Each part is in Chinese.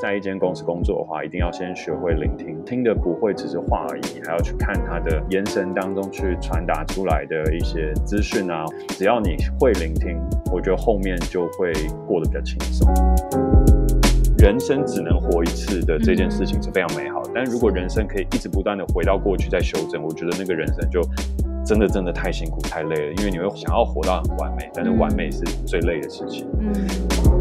在一间公司工作的话，一定要先学会聆听，听的不会只是话而已，还要去看他的眼神当中去传达出来的一些资讯啊。只要你会聆听，我觉得后面就会过得比较轻松。人生只能活一次的这件事情是非常美好的，但如果人生可以一直不断的回到过去再修正，我觉得那个人生就真的真的太辛苦太累了，因为你会想要活到很完美，但是完美是最累的事情。嗯。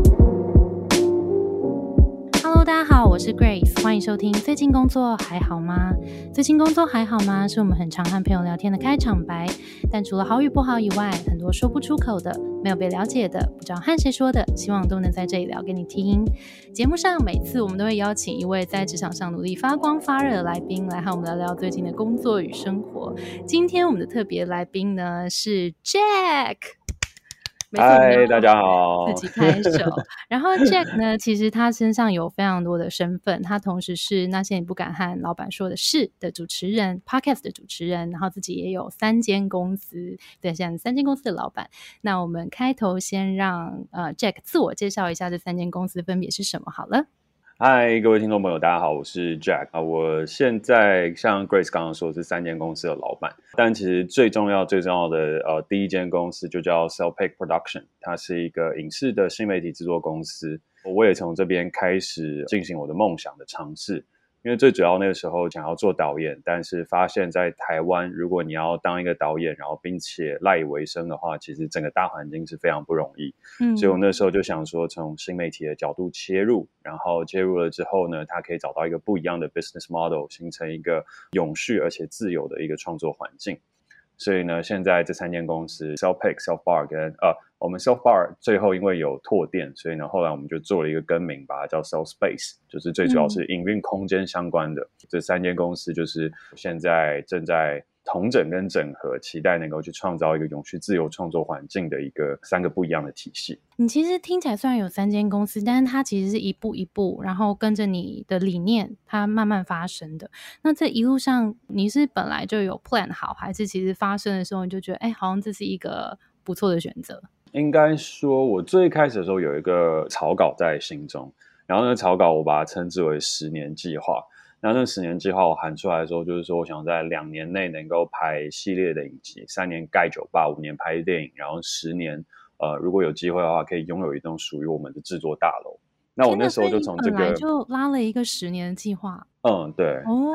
大家好，我是 Grace，欢迎收听。最近工作还好吗？最近工作还好吗？是我们很常和朋友聊天的开场白。但除了好与不好以外，很多说不出口的、没有被了解的、不知道和谁说的，希望都能在这里聊给你听。节目上每次我们都会邀请一位在职场上努力发光发热的来宾，来和我们聊聊最近的工作与生活。今天我们的特别来宾呢是 Jack。嗨，大家好。自己拍手。然后 Jack 呢，其实他身上有非常多的身份，他同时是那些你不敢和老板说的事的主持人，Podcast 的主持人，然后自己也有三间公司，对，现在三间公司的老板。那我们开头先让呃 Jack 自我介绍一下，这三间公司分别是什么好了。嗨，各位听众朋友，大家好，我是 Jack 啊。我现在像 Grace 刚刚说是三间公司的老板，但其实最重要、最重要的呃，第一间公司就叫 s e l l Pick Production，它是一个影视的新媒体制作公司。我也从这边开始进行我的梦想的尝试。因为最主要那个时候想要做导演，但是发现，在台湾，如果你要当一个导演，然后并且赖以为生的话，其实整个大环境是非常不容易。嗯，所以我那时候就想说，从新媒体的角度切入，然后切入了之后呢，它可以找到一个不一样的 business model，形成一个永续而且自由的一个创作环境。所以呢，现在这三间公司，Self Pick、Self Bar 跟呃，我们 Self Bar 最后因为有拓店，所以呢，后来我们就做了一个更名，把它叫 Self Space，就是最主要是营运空间相关的这三间公司，就是现在正在。同整跟整合，期待能够去创造一个永续自由创作环境的一个三个不一样的体系。你其实听起来虽然有三间公司，但是它其实是一步一步，然后跟着你的理念，它慢慢发生的。那这一路上，你是本来就有 plan 好，还是其实发生的时候你就觉得，哎，好像这是一个不错的选择？应该说，我最开始的时候有一个草稿在心中，然后呢草稿我把它称之为十年计划。那那十年计划我喊出来的时候，就是说我想在两年内能够拍系列的影集，三年盖酒吧，五年拍电影，然后十年，呃，如果有机会的话，可以拥有一栋属于我们的制作大楼。那我那时候就从这个就拉了一个十年的计划。嗯，对。哦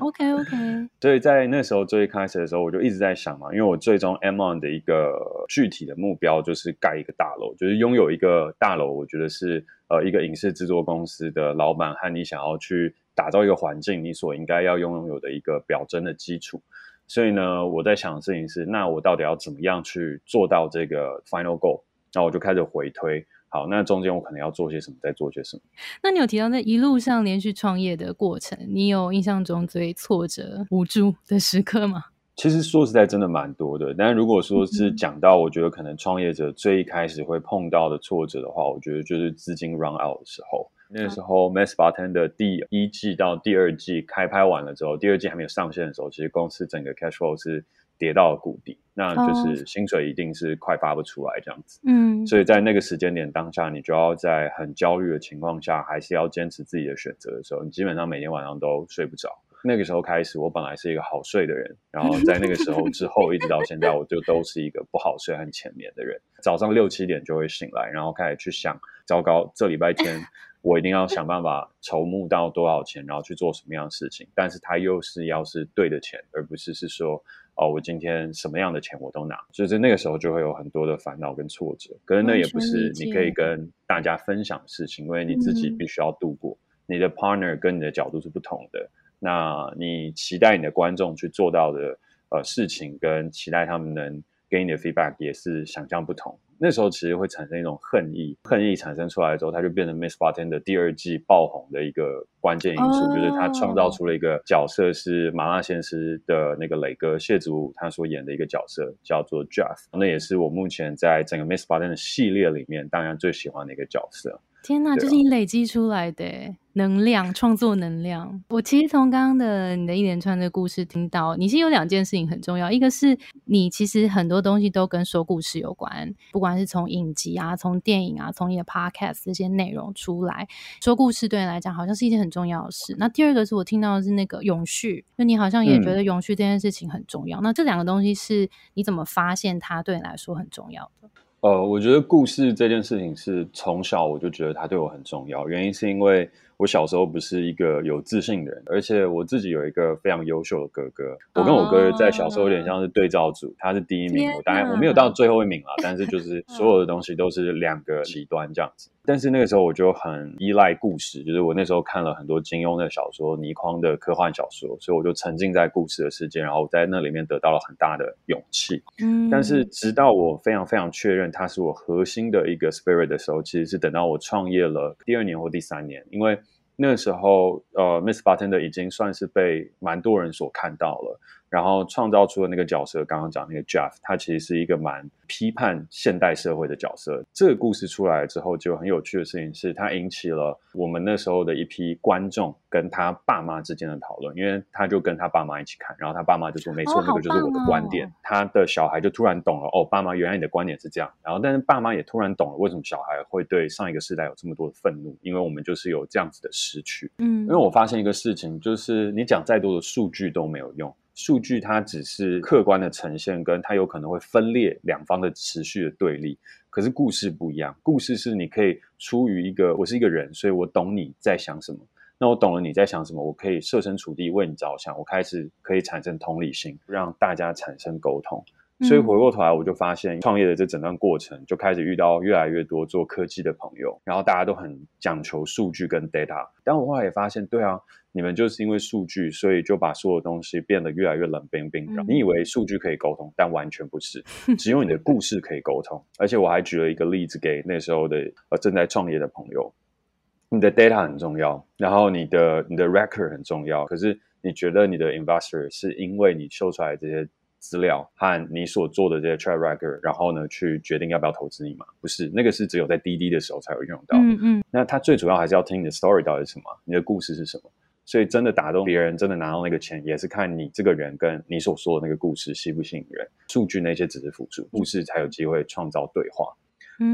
，OK OK。所以在那时候最开始的时候，我就一直在想嘛，因为我最终 M on 的一个具体的目标就是盖一个大楼，就是拥有一个大楼。我觉得是呃一个影视制作公司的老板和你想要去。打造一个环境，你所应该要拥有的一个表征的基础。所以呢，我在想的事情是，那我到底要怎么样去做到这个 final goal？那我就开始回推。好，那中间我可能要做些什么，再做些什么？那你有提到那一路上连续创业的过程，你有印象中最挫折、无助的时刻吗？其实说实在，真的蛮多的。但如果说是讲到，我觉得可能创业者最一开始会碰到的挫折的话，我觉得就是资金 run out 的时候。那时候《Mass Bartender》的第一季到第二季开拍完了之后，第二季还没有上线的时候，其实公司整个 cash flow 是跌到了谷底，那就是薪水一定是快发不出来这样子。嗯，所以在那个时间点当下，你就要在很焦虑的情况下，还是要坚持自己的选择的时候，你基本上每天晚上都睡不着。那个时候开始，我本来是一个好睡的人，然后在那个时候之后，一直到现在，我就都是一个不好睡、很浅眠的人。早上六七点就会醒来，然后开始去想：糟糕，这礼拜天。我一定要想办法筹募到多少钱，然后去做什么样的事情。但是它又是要是对的钱，而不是是说哦，我今天什么样的钱我都拿。所以在那个时候就会有很多的烦恼跟挫折。可是那也不是你可以跟大家分享的事情，因为你自己必须要度过。你的 partner 跟你的角度是不同的。那你期待你的观众去做到的呃事情，跟期待他们能给你的 feedback 也是想象不同。那时候其实会产生一种恨意，恨意产生出来之后，它就变成《Miss Bartender》第二季爆红的一个关键因素，就是他创造出了一个角色，是麻辣鲜师的那个磊哥谢祖武他所演的一个角色，叫做 Jeff。那也是我目前在整个《Miss Bartender》系列里面当然最喜欢的一个角色。天哪，就是你累积出来的。能量创作能量，我其实从刚刚的你的一连串的故事听到，你是有两件事情很重要，一个是你其实很多东西都跟说故事有关，不管是从影集啊、从电影啊、从你的 podcast 这些内容出来，说故事对你来讲好像是一件很重要的事。那第二个是我听到的是那个永续，就你好像也觉得永续这件事情很重要。那这两个东西是你怎么发现它对你来说很重要的？呃，我觉得故事这件事情是从小我就觉得它对我很重要，原因是因为。我小时候不是一个有自信的人，而且我自己有一个非常优秀的哥哥。我跟我哥在小时候有点像是对照组，他是第一名，我当然我没有到最后一名啊，但是就是 所有的东西都是两个极端这样子。但是那个时候我就很依赖故事，就是我那时候看了很多金庸的小说、倪匡的科幻小说，所以我就沉浸在故事的世界，然后在那里面得到了很大的勇气。嗯，但是直到我非常非常确认它是我核心的一个 spirit 的时候，其实是等到我创业了第二年或第三年，因为。那时候，呃，Miss Bartender 已经算是被蛮多人所看到了。然后创造出的那个角色，刚刚讲那个 Jeff，他其实是一个蛮批判现代社会的角色。这个故事出来之后，就很有趣的事情是，他引起了我们那时候的一批观众跟他爸妈之间的讨论。因为他就跟他爸妈一起看，然后他爸妈就说：“没错，那个就是我的观点。”他的小孩就突然懂了：“哦，爸妈，原来你的观点是这样。”然后，但是爸妈也突然懂了为什么小孩会对上一个时代有这么多的愤怒，因为我们就是有这样子的失去。嗯，因为我发现一个事情，就是你讲再多的数据都没有用。数据它只是客观的呈现，跟它有可能会分裂两方的持续的对立。可是故事不一样，故事是你可以出于一个我是一个人，所以我懂你在想什么。那我懂了你在想什么，我可以设身处地为你着想，我开始可以产生同理心，让大家产生沟通。所以回过头来，我就发现创业的这整段过程，就开始遇到越来越多做科技的朋友，然后大家都很讲求数据跟 data。但我后来也发现，对啊，你们就是因为数据，所以就把所有东西变得越来越冷冰冰。你以为数据可以沟通，但完全不是，只有你的故事可以沟通。而且我还举了一个例子给那时候的呃正在创业的朋友，你的 data 很重要，然后你的你的 record 很重要，可是你觉得你的 investor 是因为你秀出来这些。资料和你所做的这些 track record，然后呢，去决定要不要投资你吗？不是，那个是只有在滴滴的时候才会用到。嗯嗯。那他最主要还是要听你的 story 到底是什么，你的故事是什么。所以真的打动别人，真的拿到那个钱，也是看你这个人跟你所说的那个故事吸不吸引人。数据那些只是辅助，故事才有机会创造对话。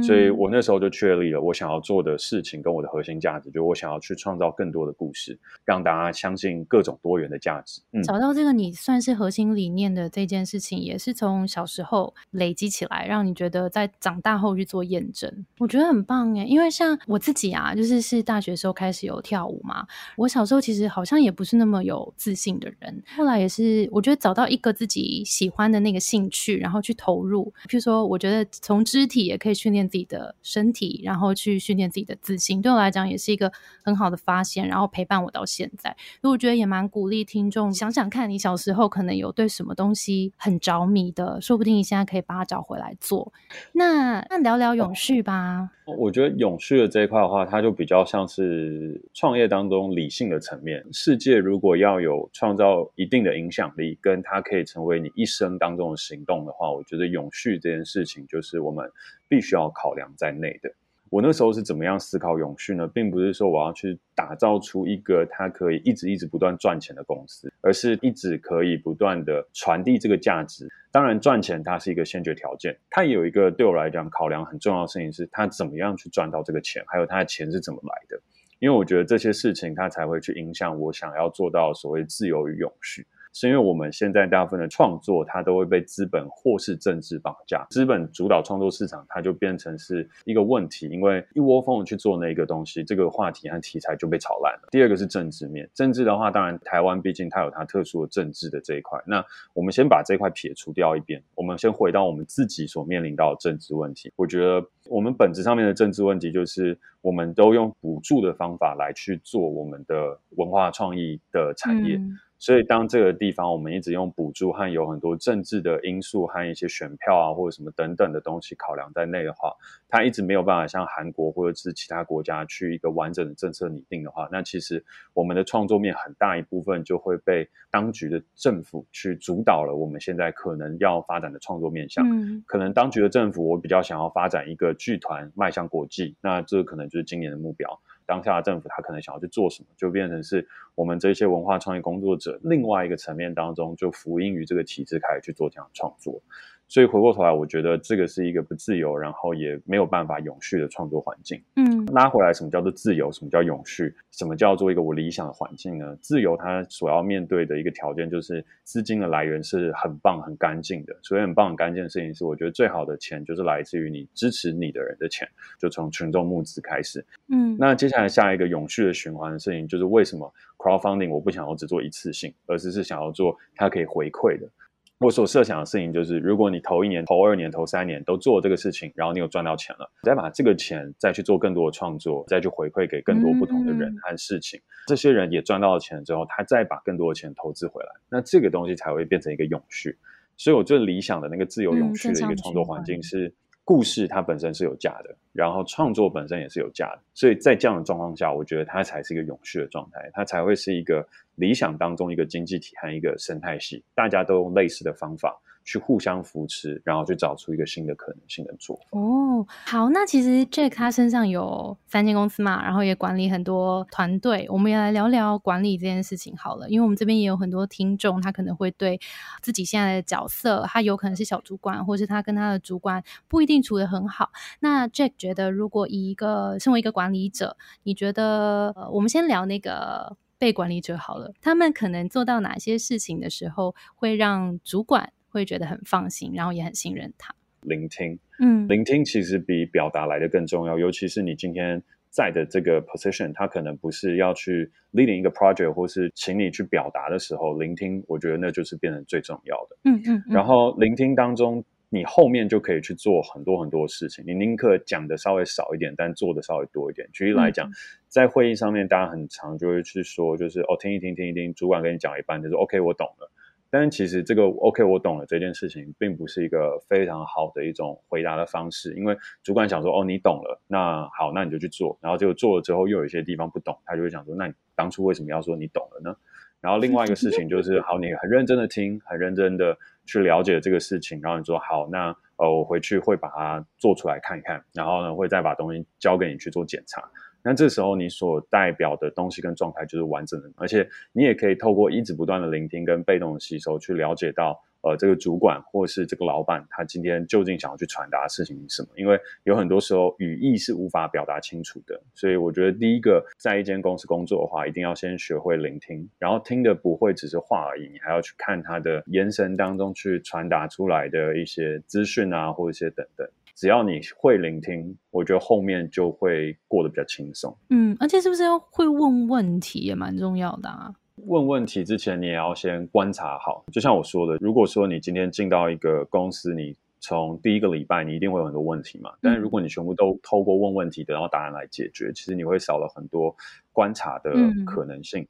所以我那时候就确立了我想要做的事情跟我的核心价值，就我想要去创造更多的故事，让大家相信各种多元的价值。嗯找到这个你算是核心理念的这件事情，也是从小时候累积起来，让你觉得在长大后去做验证，我觉得很棒哎。因为像我自己啊，就是是大学时候开始有跳舞嘛，我小时候其实好像也不是那么有自信的人，后来也是我觉得找到一个自己喜欢的那个兴趣，然后去投入。譬如说，我觉得从肢体也可以训练。练自己的身体，然后去训练自己的自信，对我来讲也是一个很好的发现，然后陪伴我到现在。所以我觉得也蛮鼓励听众想想看，你小时候可能有对什么东西很着迷的，说不定你现在可以把它找回来做。那那聊聊永续吧。我觉得永续的这一块的话，它就比较像是创业当中理性的层面。世界如果要有创造一定的影响力，跟它可以成为你一生当中的行动的话，我觉得永续这件事情就是我们必须要考量在内的。我那时候是怎么样思考永续呢？并不是说我要去打造出一个它可以一直一直不断赚钱的公司，而是一直可以不断的传递这个价值。当然，赚钱它是一个先决条件，它也有一个对我来讲考量很重要的事情是，它怎么样去赚到这个钱，还有它的钱是怎么来的。因为我觉得这些事情它才会去影响我想要做到所谓自由与永续。是因为我们现在大部分的创作，它都会被资本或是政治绑架，资本主导创作市场，它就变成是一个问题。因为一窝蜂的去做那个东西，这个话题和题材就被炒烂了。第二个是政治面，政治的话，当然台湾毕竟它有它特殊的政治的这一块。那我们先把这块撇除掉一边，我们先回到我们自己所面临到的政治问题。我觉得我们本质上面的政治问题，就是我们都用补助的方法来去做我们的文化创意的产业。所以当这个地方我们一直用补助和有很多政治的因素和一些选票啊或者什么等等的东西考量在内的话，它一直没有办法像韩国或者是其他国家去一个完整的政策拟定的话，那其实我们的创作面很大一部分就会被当局的政府去主导了。我们现在可能要发展的创作面向，嗯可能当局的政府我比较想要发展一个剧团迈向国际，那这可能就是今年的目标。当下的政府他可能想要去做什么，就变成是我们这些文化创意工作者另外一个层面当中，就服膺于这个体制开始去做这样的创作。所以回过头来，我觉得这个是一个不自由，然后也没有办法永续的创作环境。嗯拉回来，什么叫做自由？什么叫永续？什么叫做一个我理想的环境呢？自由它所要面对的一个条件就是资金的来源是很棒、很干净的。所以很棒、很干净的事情是，我觉得最好的钱就是来自于你支持你的人的钱，就从群众募资开始。嗯那接下来下一个永续的循环的事情，就是为什么 crowdfunding 我不想要只做一次性，而是是想要做它可以回馈的。我所设想的事情就是，如果你头一年、头二年、头三年都做这个事情，然后你有赚到钱了，再把这个钱再去做更多的创作，再去回馈给更多不同的人嗯和事情，这些人也赚到了钱之后，他再把更多的钱投资回来，那这个东西才会变成一个永续。所以我最理想的那个自由嗯永续的一个创作环境。是，故事它本身是有价的，然后创作本身也是有价的，所以在这样的状况下，我觉得它才是一个永续的状态，它才会是一个理想当中一个经济体和一个生态系，大家都用类似的方法去互相扶持，然后去找出一个新的可能性的做。哦，好，那其实 Jack 他身上有三间公司嘛，然后也管理很多团队，我们也来聊聊管理这件事情好了。因为我们这边也有很多听众，他可能会对自己现在的角色，他有可能是小主管，或是他跟他的主管不一定处得很好。那 Jack 觉得，如果以一个身为一个管理者，你觉得，呃，我们先聊那个被管理者好了，他们可能做到哪些事情的时候，会让主管会觉得很放心，然后也很信任他。聆听，嗯聆听其实比表达来的更重要，尤其是你今天在的这个 position，他可能不是要去 leading 一个 project，或是请你去表达的时候，聆听，我觉得那就是变成最重要的。嗯嗯，嗯然后聆听当中，你后面就可以去做很多很多事情。你宁可讲的稍微少一点，但做的稍微多一点。举例来讲，嗯在会议上面，大家很常就会去说，就是哦，听一听，听一听，主管跟你讲一半，就是 OK，我懂了。但其实这个 OK，我懂了这件事情，并不是一个非常好的一种回答的方式，因为主管想说哦，你懂了，那好，那你就去做，然后结果做了之后又有一些地方不懂，他就会想说，那你当初为什么要说你懂了呢？然后另外一个事情就是，好，你很认真的听，很认真的去了解这个事情，然后你说好，那呃，我回去会把它做出来看一看，然后呢，会再把东西交给你去做检查。那这时候你所代表的东西跟状态就是完整的，而且你也可以透过一直不断的聆听跟被动的吸收，去了解到呃这个主管或是这个老板他今天究竟想要去传达的事情是什么。因为有很多时候语义是无法表达清楚的，所以我觉得第一个在一间公司工作的话，一定要先学会聆听，然后听的不会只是话而已，你还要去看他的眼神当中去传达出来的一些资讯啊，或一些等等。只要你会聆听，我觉得后面就会过得比较轻松。嗯，而且是不是要会问问题也蛮重要的啊？问问题之前，你也要先观察好。就像我说的，如果说你今天进到一个公司，你从第一个礼拜，你一定会有很多问题嘛。但是如果你全部都透过问问题得到答案来解决，其实你会少了很多观察的可能性。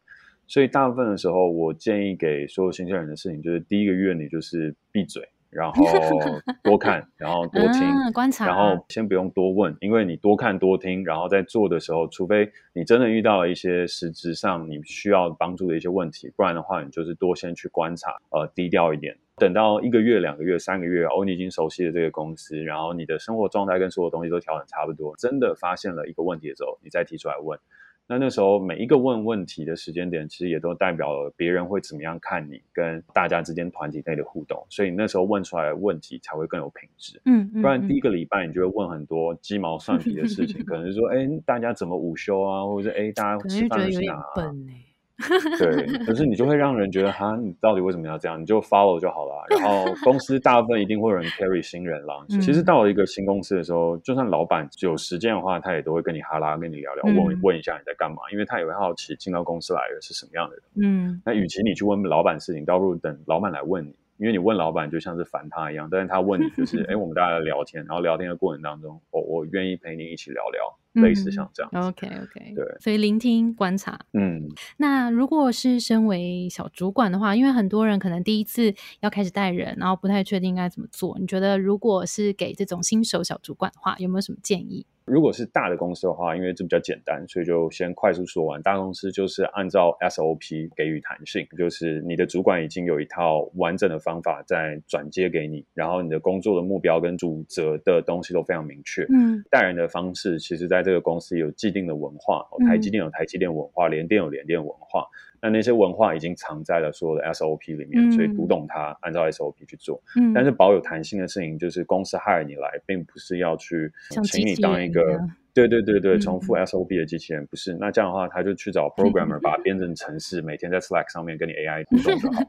所以大部分的时候，我建议给所有新鲜人的事情，就是第一个月你就是闭嘴，然后多看，然后多听。啊、观察，然后先不用多问，因为你多看多听，然后在做的时候，除非你真的遇到了一些实质上你需要帮助的一些问题，不然的话，你就是多先去观察，呃，低调一点。等到一个月、两个月、三个月，哦，你已经熟悉了这个公司，然后你的生活状态跟所有东西都调整差不多，真的发现了一个问题的时候，你再提出来问。那那时候每一个问问题的时间点，其实也都代表了别人会怎么样看你跟大家之间团体内的互动，所以你那时候问出来的问题才会更有品质。嗯，嗯不然第一嗯个礼拜你就会问很多鸡毛蒜皮的事情，可能是说，哎，大家怎么午休啊，或者是哎，大家吃饭去哪、啊？对，可是你就会让人觉得，哈，你到底为什么要这样？你就 follow 就好了。然后 公司大部分一定会有人 carry 新人啦。嗯其实到了一个新公司的时候，就算老板有时间的话，他也都会跟你哈拉，跟你聊聊，问嗯问一下你在干嘛，因为他也会好奇进到公司来的是什么样的人。嗯那与其你去问老板事情，倒不如等老板来问你，因为你问老板就像是烦他一样，但是他问你就是，哎，我们大家聊天，然后聊天的过程当中，我我愿意陪你一起聊聊，类似像这样。OK OK，对，所以聆听观察。嗯，那如果是身为小主管的话，因为很多人可能第一次要开始带人，然后不太确定应该怎么做，你觉得如果是给这种新手小主管的话，有没有什么建议？如果是大的公司的话，因为这比较简单，所以就先快速说完。大公司就是按照 SOP 给予弹性，就是你的主管已经有一套完整的方法在转接给你，然后你的工作的目标跟主责的东西都非常明确。嗯，带人的方式其实在这个公司有既定的文化，台积电有台积电文化，联电有联电文化。那那些文化已经藏在了所有的 SOP 里面，所以读懂它，按照 SOP 去做。嗯，但是保有弹性的事情，就是公司 hire 你来，并不是要去请你当一个，对对对对，重复 SOP 的机器人，不是。那这样的话，他就去找 programmer 把它编成程式，每天在 Slack 上面跟你 AI 互动就好了。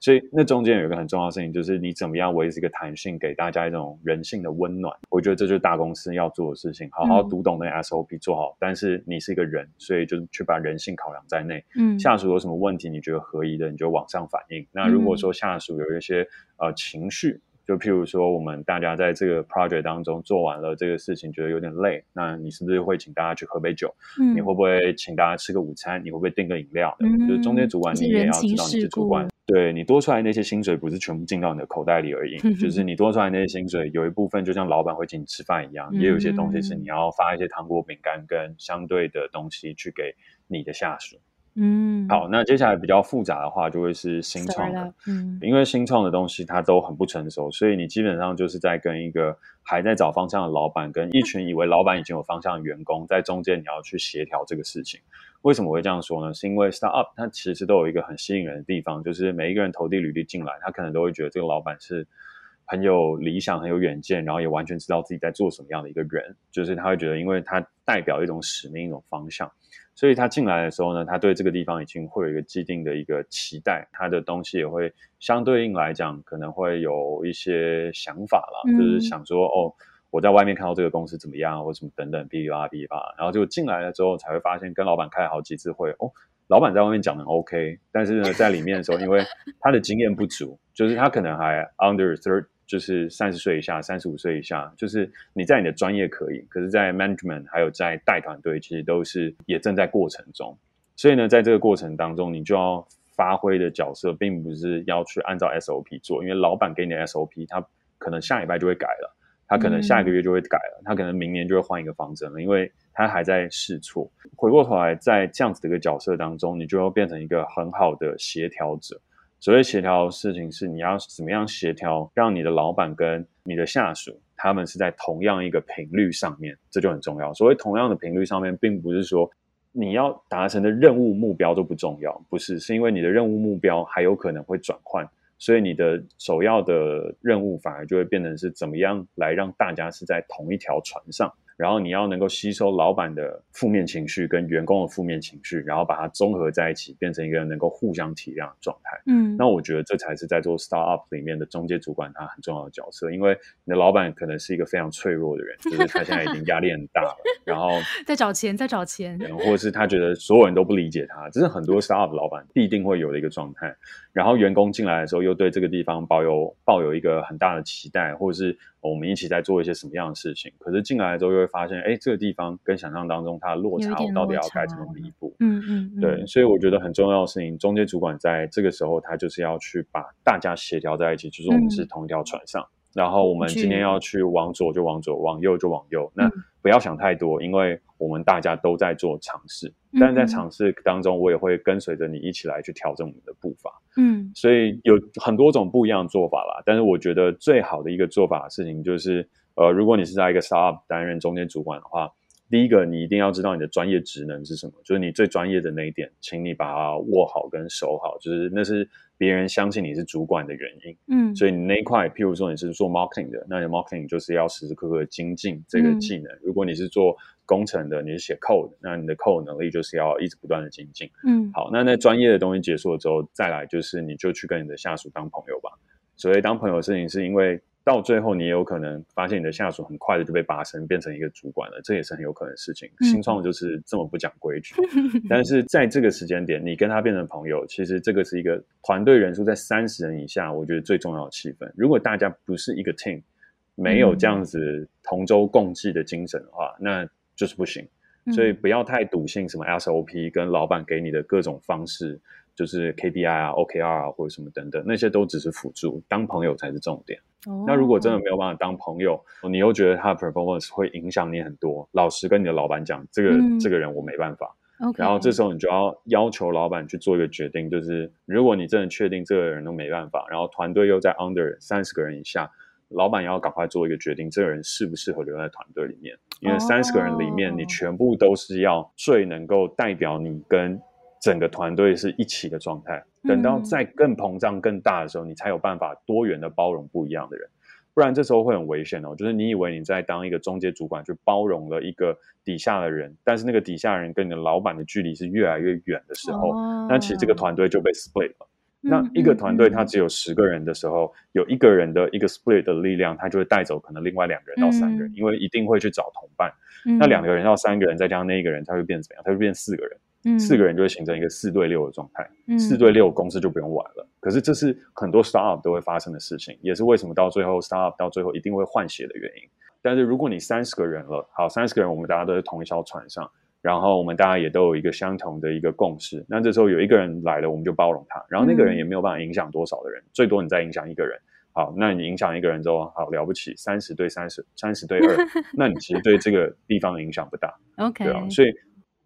所以那中间有一个很重要的事情，就是你怎么样维持一个弹性，给大家一种人性的温暖。我觉得这就是大公司要做的事情，好好读懂那 SOP 做好。但是你是一个人，所以就是去把人性考量在内。嗯，下属有什么问题，你觉得合宜的，你就往上反映。那如果说下属有一些呃情绪，就譬如说我们大家在这个 project 当中做完了这个事情，觉得有点累，那你是不是会请大家去喝杯酒？嗯，你会不会请大家吃个午餐？你会不会订个饮料？就是中间主管你也要知道你是主管。对你多出来那些薪水不是全部进到你的口袋里而已，就是你多出来那些薪水有一部分就像老板会请你吃饭一样，也有一些东西是你要发一些糖果、饼干跟相对的东西去给你的下属。嗯，好，那接下来比较复杂的话就会是新创的，嗯，因为新创的东西它都很不成熟，所以你基本上就是在跟一个还在找方向的老板，跟一群以为老板已经有方向的员工在中间，你要去协调这个事情。为什么会这样说呢？是因为 startup 它其实都有一个很吸引人的地方，就是每一个人投递履历进来，他可能都会觉得这个老板是很有理想、很有远见，然后也完全知道自己在做什么样的一个人，就是他会觉得，因为他代表一种使命、一种方向。所以他进来的时候呢，他对这个地方已经会有一个既定的一个期待，他的东西也会相对应来讲，可能会有一些想法了，就是想说哦，我在外面看到这个公司怎么样，或什么等等，哔哩吧啦哔哩吧啦，然后就进来了之后才会发现，跟老板开了好几次会，哦，老板在外面讲的 OK，但是呢，在里面的时候，因为他的经验不足，就是他可能还 under third。就是三十岁以下、三十五岁以下，就是你在你的专业可以，可是，在 management 还有在带团队，其实都是也正在过程中。所以呢，在这个过程当中，你就要发挥的角色，并不是要去按照 SOP 做，因为老板给你的 SOP，他可能下礼拜就会改了，他可能下一个月就会改了，他可能明年就会换一个方针了，因为他还在试错。回过头来，在这样子的一个角色当中，你就要变成一个很好的协调者。所谓协调的事情是，你要怎么样协调，让你的老板跟你的下属，他们是在同样一个频率上面，这就很重要。所谓同样的频率上面，并不是说你要达成的任务目标都不重要，不是，是因为你的任务目标还有可能会转换，所以你的首要的任务反而就会变成是怎么样来让大家是在同一条船上。然后你要能够吸收老板的负面情绪跟员工的负面情绪，然后把它综合在一起，变成一个能够互相体谅的状态。嗯，那我觉得这才是在做 startup 里面的中介主管他很重要的角色，因为你的老板可能是一个非常脆弱的人，就是他现在已经压力很大了，然后 在找钱，在找钱，或者是他觉得所有人都不理解他，这是很多 startup 老板必定会有的一个状态。然后员工进来的时候，又对这个地方抱有抱有一个很大的期待，或者是我们一起在做一些什么样的事情。可是进来之后，又会发现，哎，这个地方跟想象当中它的落差，我到底要该怎么弥补？嗯嗯，对。所以我觉得很重要的事情，中介主管在这个时候，他就是要去把大家协调在一起，就是我们是同一条船上。然后我们今天要去往左就往左，往右就往右。那不要想太多，因为我们大家都在做尝试。但是在尝试当中，我也会跟随着你一起来去调整我们的步伐。嗯，所以有很多种不一样的做法啦。但是我觉得最好的一个做法的事情就是，呃，如果你是在一个 startup 担任中间主管的话，第一个你一定要知道你的专业职能是什么，就是你最专业的那一点，请你把它握好跟守好，就是那是。别人相信你是主管的原因，嗯，所以你那一块，譬如说你是做 marketing 的，那你 marketing 就是要时时刻刻精进这个技能。如果你是做工程的，你是写 code，那你的 code 能力就是要一直不断的精进。嗯，好，那那专业的东西结束了之后，再来就是你就去跟你的下属当朋友吧。所谓当朋友的事情是因为。到最后，你也有可能发现你的下属很快的就被拔升，变成一个主管了，这也是很有可能的事情。新创就是这么不讲规矩，但是在这个时间点，你跟他变成朋友，其实这个是一个团队人数在三十人以下，我觉得最重要的气氛。如果大家不是一个 team，没有这样子同舟共济的精神的话，那就是不行。所以不要太笃信什么 SOP 跟老板给你的各种方式，就是 KPI 啊、OKR 啊或者什么等等，那些都只是辅助，当朋友才是重点。那如果真的没有办法当朋友，你又觉得他的 performance 会影响你很多，老实跟你的老板讲，这个这个人我没办法。然后这时候你就要要求老板去做一个决定，就是如果你真的确定这个人都没办法，然后团队又在 under 三十个人以下。老板要赶快做一个决定，这个人适不适合留在团队里面？因为三十个人里面，你全部都是要最能够代表你跟整个团队是一起的状态。等到再更膨胀、更大的时候，你才有办法多元的包容不一样的人。不然这时候会很危险哦。就是你以为你在当一个中介主管，去包容了一个底下的人，但是那个底下人跟你的老板的距离是越来越远的时候，那其实这个团队就被 split 了。那一个团队，它只有十个人的时候，有一个人的一个 split 的力量，他就会带走可能另外两个人到三个人，因为一定会去找同伴。那两个人到三个人，再加上那一个人，他会变怎么样？他会变四个人，四个人就会形成一个四对六的状态。四对六公司就不用玩了。可是这是很多 startup 都会发生的事情，也是为什么到最后 startup 到最后一定会换血的原因。但是如果你三十个人了，好，三十个人，我们大家都在同一艘船上。然后我们大家也都有一个相同的一个共识，那这时候有一个人来了，我们就包容他，然后那个人也没有办法影响多少的人，最多你再影响一个人，好，那你影响一个人之后，好了不起，三十对三十，三十对二，那你其实对这个地方影响不大，OK，对啊，所以。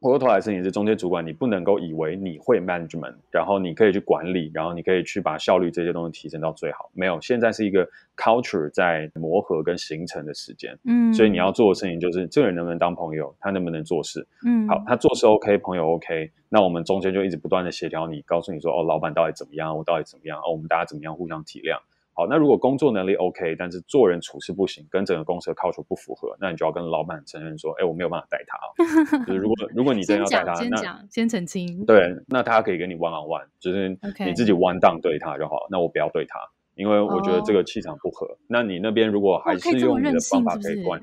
回过头来是你是中间主管，你不能够以为你会 management，然后你可以去管理，然后你可以去把效率这些东西提升到最好。没有，现在是一个 culture 在磨合跟形成的时间。嗯，所以你要做的事情就是这个人能不能当朋友，他能不能做事。嗯，好，他做事 OK，朋友 OK，那我们中间就一直不断的协调你，告诉你说哦，老板到底怎么样，我到底怎么样，哦，我们大家怎么样互相体谅。好，那如果工作能力 OK，但是做人处事不行，跟整个公司的 culture 不符合，那你就要跟老板承认说，哎，我没有办法带他哦。就是如果如果你真要带他，那先澄清。对，那他可以跟你 one on one，就是你自己 one down 对他就好。那我不要对他，因为我觉得这个气场不合。那你那边如果还是用你的方法可以关。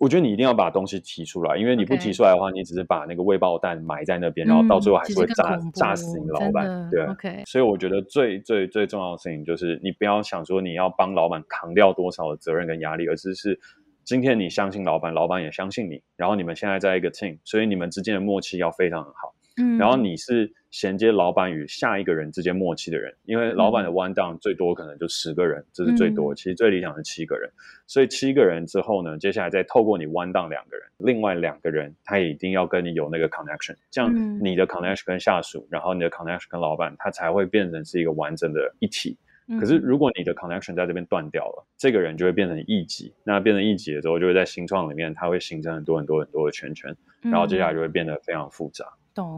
我觉得你一定要把东西提出来，因为你不提出来的话，你只是把那个未爆弹埋在那边，然后到最后还是会炸炸死你老板。对，OK。所以我觉得最最最重要的事情就是，你不要想说你要帮老板扛掉多少的责任跟压力，而是是今天你相信老板，老板也相信你，然后你们现在在一个 team，所以你们之间的默契要非常好。嗯，然后你是衔接老板与下一个人之间默契的人，因为老板的 one down 最多可能就十个人，这是最多。其实最理想是七个人，所以七个人之后呢，接下来再透过你 one down 两个人，另外两个人他也一定要跟你有那个 connection，这样你的 connection 跟下属，然后你的 connection 跟老板，他才会变成是一个完整的一体。可是。如果你的 connection 在这边断掉了，这个人就会变成异己，那变成异己的时候，就会在新创里面，它会形成很多很多很多的圈圈，然后接下来就会变得非常复杂。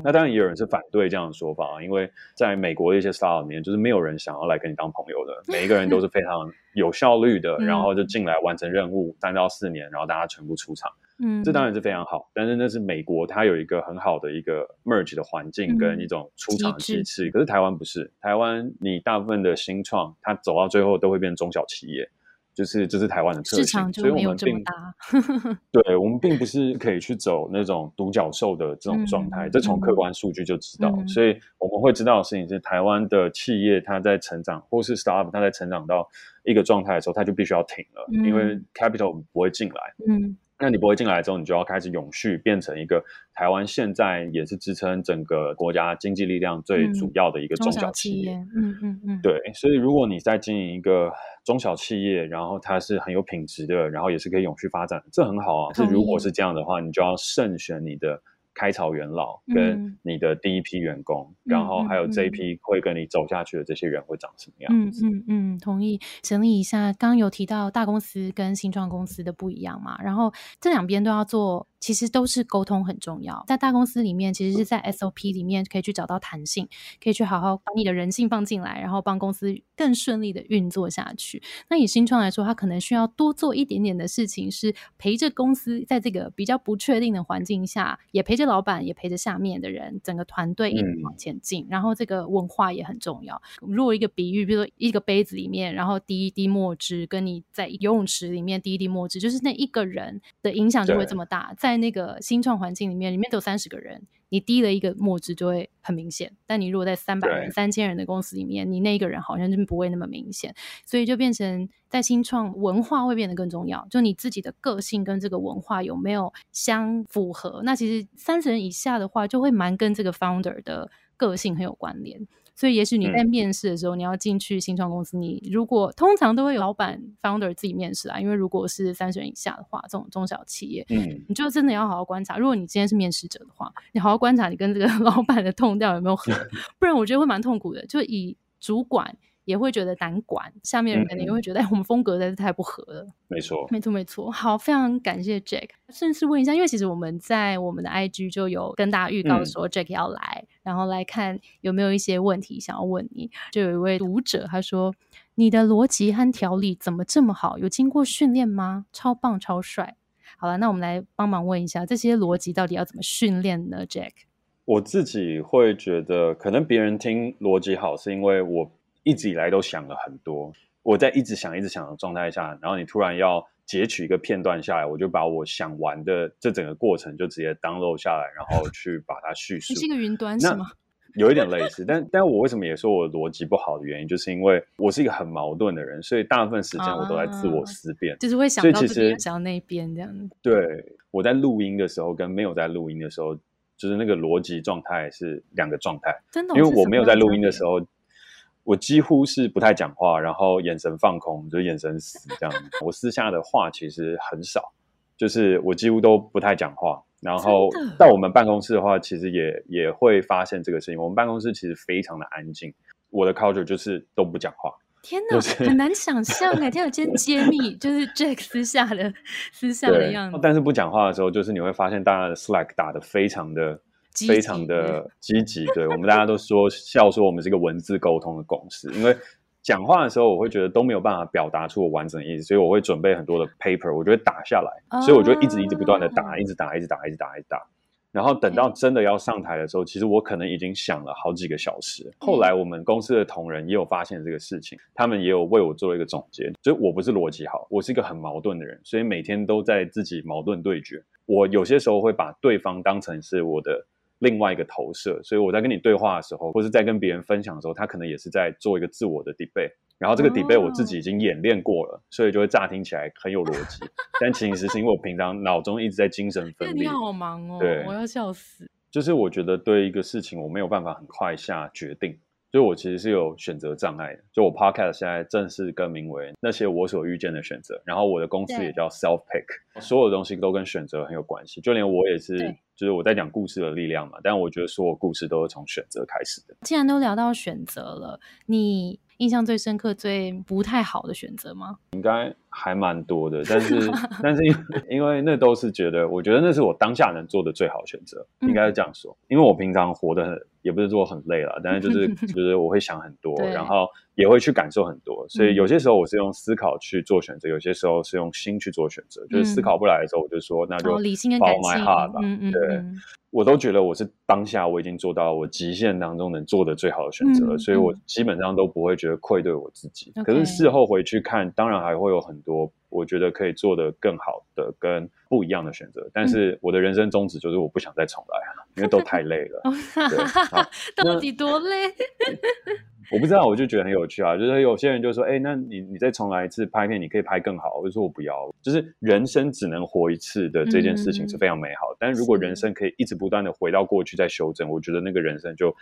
那当然也有人是反对这样的说法啊，因为在美国的一些 style 里面，就是没有人想要来跟你当朋友的，每一个人都是非常有效率的，然后就进来完成任务，三到四年，然后大家全部出场，嗯，这当然是非常好。但是那是美国，它有一个很好的一个 merge 的环境跟一种出场机制，可是台湾不是，台湾你大部分的新创，它走到最后都会变中小企业。就是这是台湾的特性，所以我们并对我们并不是可以去走那种独角兽的这种状态，这从客观数据就知道。所以我们会知道的事情是，台湾的企业它在成长，或是 startup 它在成长到一个状态的时候，它就必须要停了，因为 capital 不会进来。嗯。那你不会进来之后，你就要开始永续，变成一个台湾现在也是支撑整个国家经济力量最主要的一个中小企业。嗯嗯嗯，对。所以如果你在经营一个中小企业，然后它是很有品质的，然后也是可以永续发展，这很好啊。是如果是这样的话，你就要慎选你的。开草元老跟你的第一批员工，然后还有这一批会跟你走下去的这些人会长什么样子？嗯嗯嗯，同意。整理一下，刚有提到大公司跟新创公司的不一样嘛，然后这两边都要做。其实都是沟通很重要，在大公司里面，其实是在 SOP 里面可以去找到弹性，可以去好好把你的人性放进来，然后帮公司更顺利的运作下去。那以新创来说，他可能需要多做一点点的事情，是陪着公司在这个比较不确定的环境下，也陪着老板，也陪着下面的人，整个团队一起往前进。然后这个文化也很重要。如果一个比喻，比如说一个杯子里面，然后滴一滴墨汁，跟你在游泳池里面滴一滴墨汁，就是那一个人的影响就会这么大。在在那个新创环境里面，里面都有三十个人，你低了一个墨汁就会很明显。但你如果在三百人、三千人的公司里面，你那一个人好像就不会那么明显。所以就变成在新创文化会变得更重要，就你自己的个性跟这个文化有没有相符合？那其实三十人以下的话，就会蛮跟这个 founder 的个性很有关联。所以，也许你在面试的时候，你要进去新创公司，你如果通常都会有老板 founder 自己面试啊，因为如果是三十人以下的话，这种中小企业，嗯，你就真的要好好观察。如果你今天是面试者的话，你好好观察你跟这个 老板的痛调有没有合，不然我觉得会蛮痛苦的。就以主管。也会觉得难管，下面人肯定也会觉得，哎，我们风格实在是太不合了。没错，没错，没错。好，非常感谢 Jack。顺势问一下，因为其实我们在我们的 IG 就有跟大家预告说 Jack 要来，然后来看有没有一些问题想要问你。就有一位读者他说：“你的逻辑和条理怎么这么好？有经过训练吗？超棒，超帅。”好了，那我们来帮忙问一下，这些逻辑到底要怎么训练呢？Jack，我自己会觉得，可能别人听逻辑好，是因为我。一直以来都想了很多，我在一直想、一直想的状态下，然后你突然要截取一个片段下来，我就把我想完的这整个过程就直接 download 下来，然后去把它叙述。你是一个云端是吗？有一点类似，但但我为什么也说我逻辑不好的原因，就是因为我是一个很矛盾的人，所以大部分时间我都在自我思辨，就是会想到这边想到那边这样子。对，我在录音的时候跟没有在录音的时候，就是那个逻辑状态是两个状态。真的，因为我没有在录音的时候。我几乎是不太讲话，然后眼神放空，就眼神死这样。我私下的话其实很少，就是我几乎都不太讲话。然后到我们办公室的话，其实也也会发现这个事情。我们办公室其实非常的安静，我的 culture 就是都不讲话。天哪，很难想象哎！天哪，今天揭秘就是 Jack 私下的私下的样子。但是不讲话的时候，就是你会发现大家的 Slack 打的非常的。非常的积极，对我们大家都说笑说我们是一个文字沟通的公司，因为讲话的时候我会觉得都没有办法表达出我完整的意思，所以我会准备很多的 paper，我就会打下来，所以我就一直一直不断的打，一直打，一直打，一直打，一直打，然后等到真的要上台的时候，其实我可能已经想了好几个小时。后来我们公司的同仁也有发现这个事情，他们也有为我做了一个总结，就我不是逻辑好，我是一个很矛盾的人，所以每天都在自己矛盾对决。我有些时候会把对方当成是我的。另外一个投射，所以我在跟你对话的时候，或是在跟别人分享的时候，他可能也是在做一个自我的 debate，然后这个 debate 我自己已经演练过了，所以就会乍听起来很有逻辑，但其实是因为我平常脑中一直在精神分裂。你好忙哦，对，我要笑死。就是我觉得对一个事情我没有办法很快下决定。所以我其实是有选择障碍的。就我 podcast 现在正式更名为那些我所遇见的选择，然后我的公司也叫 Self Pick，所有东西都跟选择很有关系。就连我也是，就是我在讲故事的力量嘛。但我觉得所有故事都是从选择开始的。既然都聊到选择了，你印象最深刻、最不太好的选择吗？应该还蛮多的，但是 但是因因为那都是觉得，我觉得那是我当下能做的最好选择，应该是这样说。因为我平常活得很。也不是说很累了，但是就是 就是我会想很多，然后也会去感受很多，所以有些时候我是用思考去做选择，有些时候是用心去做选择。就是思考不来的时候，我就说那就理性跟感性吧。对，我都觉得我是当下我已经做到我极限当中能做的最好的选择了，所以我基本上都不会觉得愧对我自己。可是事后回去看，当然还会有很多我觉得可以做的更好的跟不一样的选择。但是我的人生宗旨就是我不想再重来了。因为都太累了，到底多累？我不知道，我就觉得很有趣啊。就是有些人就说：“哎，那你你再重来一次拍片，你可以拍更好。”我就说：“我不要。”就是人生只能活一次的这件事情是非常美好，但如果人生可以一直不断的回到过去再修正，我觉得那个人生就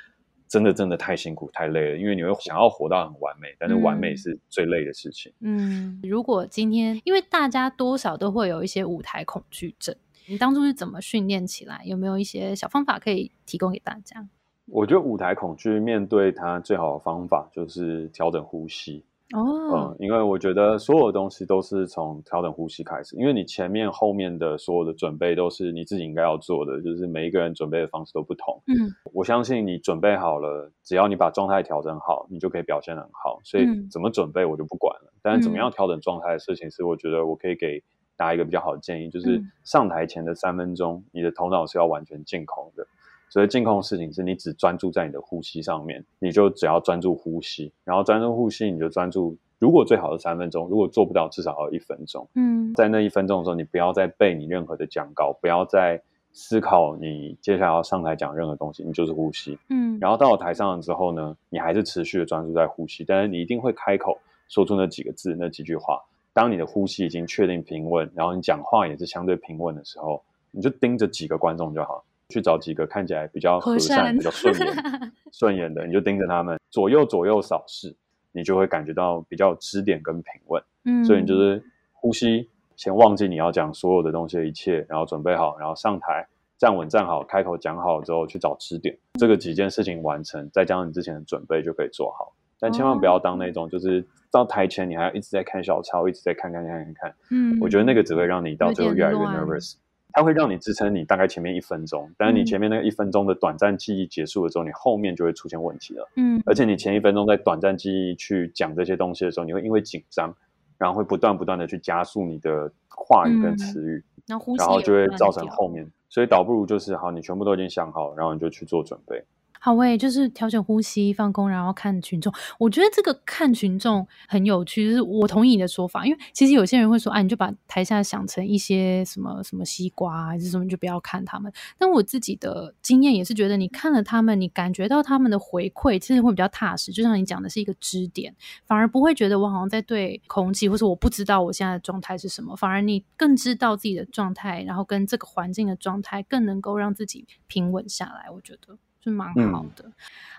真的真的太辛苦太累了。因为你会想要活到很完美，但是完美是最累的事情。嗯，如果今天因为大家多少都会有一些舞台恐惧症。你当初是怎么训练起来？有没有一些小方法可以提供给大家？我觉得舞台恐惧面对它最好的方法就是调整呼吸哦。嗯，因为我觉得所有的东西都是从调整呼吸开始。因为你前面后面的所有的准备都是你自己应该要做的，就是每一个人准备的方式都不同。嗯，我相信你准备好了，只要你把状态调整好，你就可以表现很好。所以怎么准备我就不管了，但是怎么样调整状态的事情是我觉得我可以给。大家一个比较好的建议就是，上台前的三分钟，你的头脑是要完全净空的。所以净空的事情是你只专注在你的呼吸上面，你就只要专注呼吸，然后专注呼吸，你就专注如果最好是三分钟，如果做不到，至少要一分钟。嗯在那一分钟的时候，你不要再背你任何的讲稿，不要再思考你接下来要上台讲任何东西，你就是呼吸。嗯，然后到了台上了之后呢，你还是持续的专注在呼吸，但是你一定会开口说出那几个字、那几句话。当你的呼吸已经确定平稳，然后你讲话也是相对平稳的时候，你就盯着几个观众就好，去找几个看起来比较和和善善、比较顺眼、顺眼的，你就盯着他们，左右左右扫视，你就会感觉到比较有支点跟平稳。嗯，所以你就是呼吸，先忘记你要讲所有的东西的一切，然后准备好，然后上台站稳站好，开口讲好之后去找支点，这个几件事情完成，再加上你之前的准备就可以做好。但千万不要当那种就是到台前你还要一直在看小抄，一直在看看看看看，嗯，我觉得那个只会让你到最后越来越 nervous。它会让你支撑你大概前面一分钟，但是你嗯前面那个一分钟的短暂记忆结束了之后，你后面就会出现问题了。嗯而且你前一分钟在短暂记忆去讲这些东西的时候，你会因为紧张，然后会不断不断的去加速你的话语跟词语，然后就会造成后面。所以倒不如就是好，你全部都已经想好，然后你就去做准备。好喂，就是调整呼吸、放空，然后看群众。我觉得这个看群众很有趣，就是我同意你的说法，因为其实有些人会说，啊，你就把台下想成一些什么什么西瓜还是什么，就不要看他们。但我自己的经验也是觉得，你看了他们，你感觉到他们的回馈，其实会比较踏实。就像你讲的是一个支点，反而不会觉得我好像在对空气，或者我不知道我现在的状态是什么，反而你更知道自己的状态，然后跟这个环境的状态，更能够让自己平稳下来。我觉得。是蛮好嗯的。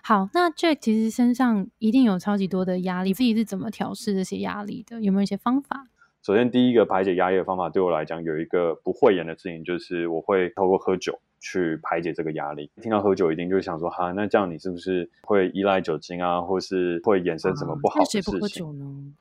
好，那 Jack 其实身上一定有超级多的压力，自己是怎么调试这些压力的？有没有一些方法？首先，第一个排解压力的方法，对我来讲有一个不讳言的事情，就是我会透过喝酒去排解这个压力。听到喝酒，一定就想说，哈，那这样你是不是会依赖酒精啊，或是会衍生什么不好那的事情？谁不喝酒呢？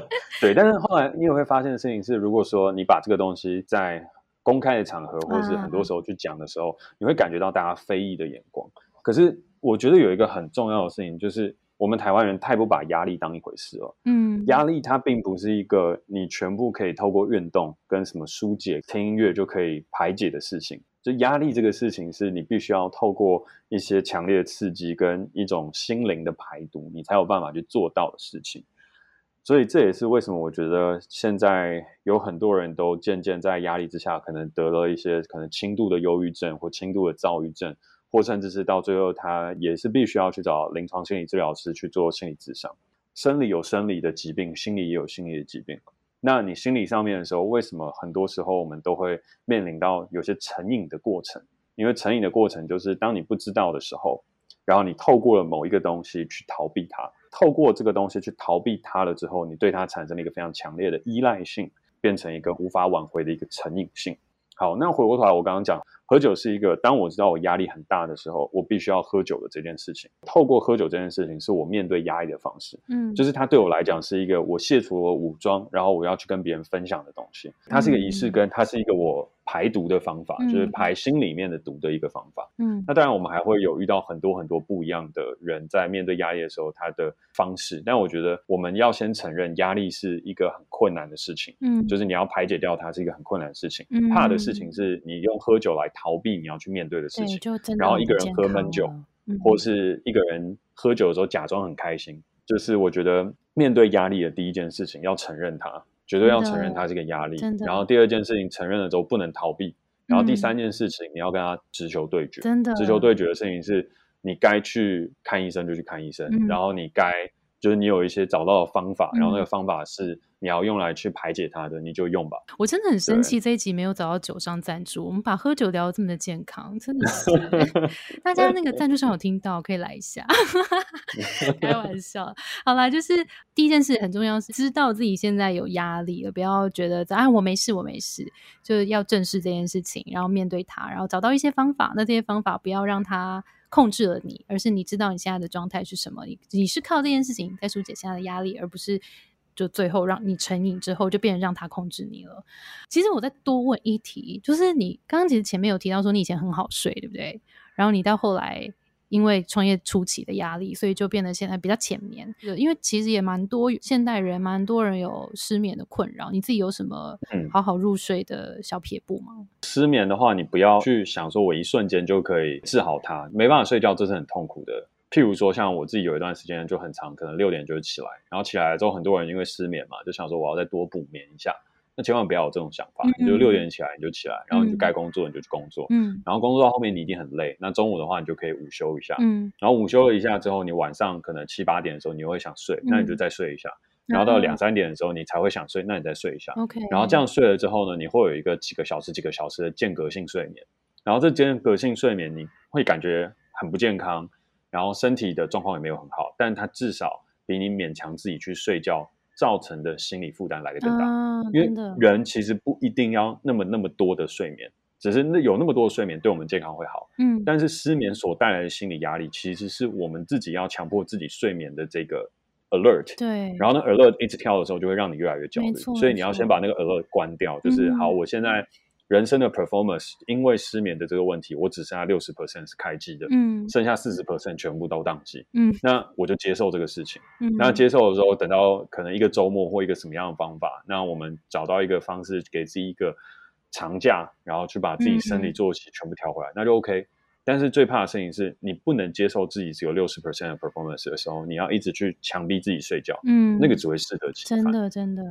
对，但是后来你也会发现的事情是，如果说你把这个东西在公开的场合，或是很多时候去讲的时候，你会感觉到大家非议的眼光。可是我觉得有一个很重要的事情，就是我们台湾人太不把压力当一回事了。嗯，压力它并不是一个你全部可以透过运动跟什么疏解、听音乐就可以排解的事情。就压力这个事情，是你必须要透过一些强烈的刺激跟一种心灵的排毒，你才有办法去做到的事情。所以这也是为什么我觉得现在有很多人都渐渐在压力之下，可能得了一些可能轻度的忧郁症或轻度的躁郁症，或甚至是到最后他也是必须要去找临床心理治疗师去做心理咨商。生理有生理的疾病，心理也有心理的疾病。那你心理上面的时候，为什么很多时候我们都会面临到有些成瘾的过程？因为成瘾的过程就是当你不知道的时候，然后你透过了某一个东西去逃避它，透过这个东西去逃避它了之后，你对它产生了一个非常强烈的依赖性，变成一个无法挽回的一个成瘾性。好，那回过头来，我刚刚讲喝酒是一个，当我知道我压力很大的时候，我必须要喝酒的这件事情。透过喝酒这件事情，是我面对压力的方式。嗯，就是它对我来讲是一个我卸除了武装，然后我要去跟别人分享的东西。它是一个仪式跟它是一个我排毒的方法，嗯就是排心里面的毒的一个方法。嗯那当然，我们还会有遇到很多很多不一样的人在面对压力的时候，他的方式。但我觉得我们要先承认，压力是一个很困难的事情，嗯，就是你要排解掉它是一个很困难的事情。嗯怕的事情是你用喝酒来逃避你要去面对的事对，情。就真的然后一个人喝闷酒，嗯或是一个人喝酒的时候假装很开心，就是我觉得面对压力的第一件事情要承认它，绝对要承认它是个压力。然后第二件事情承认了之后不能逃避，然后第嗯三件事情你要跟他直球对决。真的直球对决的事情是你该去看医生就去看医生，嗯然后你该就是你有一些找到的方法，然后那嗯个方法是你要用来去排解它的，你就用吧。我真的很生对气，这一集没有找到酒商赞助，我们把喝酒聊得这么的健康，真的 是欸大家那个赞助商有听到可以来一下，开玩笑。好啦，就是第一件事很重要，是知道自己现在有压力了，不要觉得啊我没事我没事，就是要正视这件事情，然后面对它，然后找到一些方法。那这些方法不要让它控制了你，而是你知道你现在的状态是什么，你你是靠这件事情在疏解现在的压力，而不是。就最后让你成瘾之后，就变成让他控制你了。其实我再多问一题，就是你刚刚其实前面有提到说你以前很好睡，对不对？然后你到后来因为创业初期的压力，所以就变得现在比较浅眠。因为其实也蛮多现代人，蛮多人有失眠的困扰。你自己有什么嗯好好入睡的小撇步吗？失眠的话，你不要去想说我一瞬间就可以治好它，没办法睡觉，这是很痛苦的譬如说，像我自己有一段时间就很长，可能六点就起来，然后起来之后，很多人因为失眠嘛，就想说我要再多补眠一下。那千万不要有这种想法，你就六点起来你就起来，然后你就该工作你就去工作，嗯，然后工作到后面你一定很累，那中午的话你就可以午休一下，嗯，然后午休了一下之后，你晚上可能七八点的时候你会想睡，那你就再睡一下，然后到两三点的时候你才会想睡，那你再睡一下，OK，然后这样睡了之后呢，你会有一个几个小时几个小时的间隔性睡眠，然后这间隔性睡眠你会感觉很不健康，然后身体的状况也没有很好，但它至少比你勉强自己去睡觉。造成的心理负担来的更大，因为人其实不一定要那么那么多的睡眠，只是那有那么多的睡眠对我们健康会好。嗯，但是失眠所带来的心理压力，其实是我们自己要强迫自己睡眠的这个 alert。对，然后呢，alert 一直跳的时候，就会让你越来越焦虑。所以你要先把那个 alert 关掉，就是好，我现在。人生的 performance，因为失眠的这个问题，我只剩下六十 percent 是开机的，嗯，剩下四十 percent 全部都宕机，嗯，那我就接受这个事情，嗯，那接受的时候，等到可能一个周末或一个什么样的方法，那我们找到一个方式，给自己一个长假，然后去把自己生理作息全部调回来，那就 OK。但是最怕的事情是你不能接受自己只有六十 percent 的 performance 的时候，你要一直去强逼自己睡觉，嗯，那个只会适得其反。真的，真的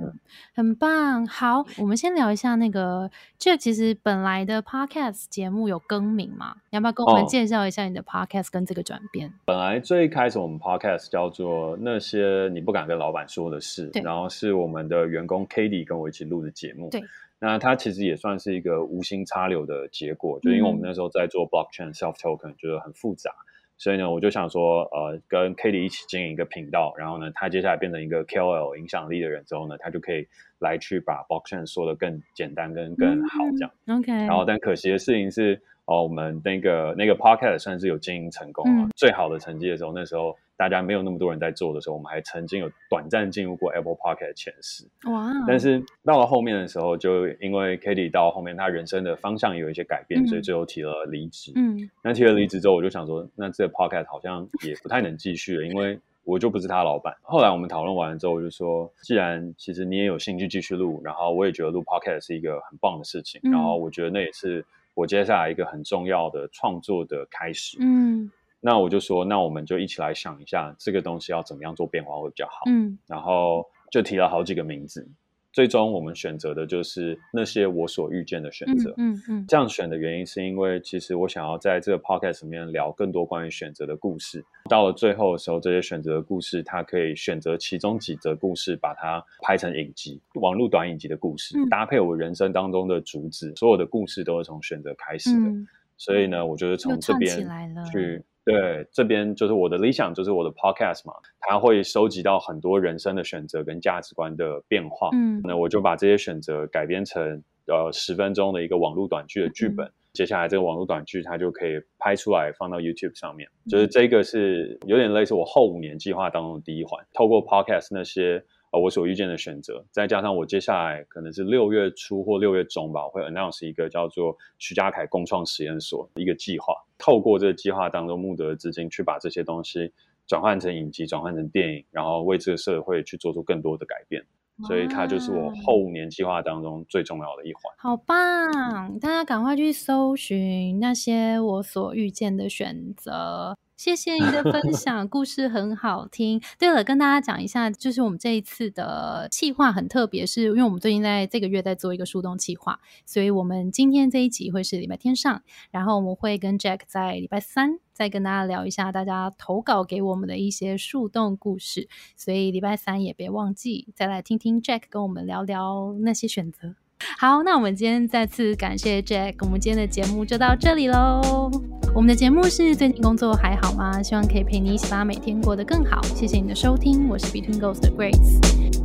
很棒。好，我们先聊一下那个，这其实本来的 podcast 节目有更名嘛？要不要跟我们介绍一下你的 podcast 跟这个转变？本来最开始我们 podcast 叫做那些你不敢跟老板说的事，然后是我们的员工 k a t i e 跟我一起录的节目。对。那它其实也算是一个无心插柳的结果，就因为我们那时候在做 blockchain self token，觉得很复杂，所以呢，我就想说，呃，跟 k a t i e 一起经营一个频道，然后呢，他接下来变成一个 KOL 影响力的人之后呢，他就可以来去把 blockchain 说的更简单跟更好这样。OK。然后，但可惜的事情是，哦，我们那个那个 podcast 算是有经营成功了，最好的成绩的时候，那时候。大家没有那么多人在做的时候，我们还曾经有短暂进入过 Apple Pocket 前十。哇！但是到了后面的时候，就因为 Katie 到后面，他人生的方向有一些改变，所以最后提了离职。嗯，那提了离职之后，我就想说，那这个 Pocket 好像也不太能继续了，因为我就不是他老板。后来我们讨论完了之后，我就说，既然其实你也有兴趣继续录，然后我也觉得录 Park 是一个很棒的事情，然后我觉得那也是我接下来一个很重要的创作的开始。嗯。那我就说，那我们就一起来想一下，这个东西要怎么样做变化会比较好。嗯，然后就提了好几个名字，最终我们选择的就是那些我所遇见的选择。嗯嗯，这样选的原因是因为，其实我想要在这个 podcast 里面聊更多关于选择的故事。到了最后的时候，这些选择的故事，它可以选择其中几则故事，把它拍成影集，网络短影集的故事，搭配我人生当中的主旨。所有的故事都是从选择开始的，所以呢，我觉得从这边去。对，这边就是我的理想，就是我的 podcast 嘛，它会收集到很多人生的选择跟价值观的变化。嗯，那我就把这些选择改编成呃十分钟的一个网络短剧的剧本。接下来这个网络短剧它就可以拍出来放到 YouTube 上面。就是这个是有点类似我后五年计划当中的第一环，透过 podcast 那些。我所遇见的选择，再加上我接下来可能是六月初或六月中吧，我会 announce 一个叫做徐家凯共创实验所一个计划，透过这个计划当中募得的资金，去把这些东西转换成影集，转换成电影，然后为这个社会去做出更多的改变。所以它就是我后五年计划当中最重要的一环。好棒！大家赶快去搜寻那些我所遇见的选择。谢谢你的分 享，故事很好听。对了，跟大家讲一下，就是我们这一次的企划很特别，是因为我们最近在这个月在做一个树洞企划，所以我们今天这一集会是礼拜天上，然后我们会跟 Jack 在礼拜三再跟大家聊一下大家投稿给我们的一些树洞故事，所以礼拜三也别忘记再来听听 Jack 跟我们聊聊那些选择。好，那我们今天再次感谢 Jack，我们今天的节目就到这里喽。我们的节目是最近工作还好吗？希望可以陪你一起把每天过得更好。谢谢你的收听，我是 Between Ghost 的 Grace。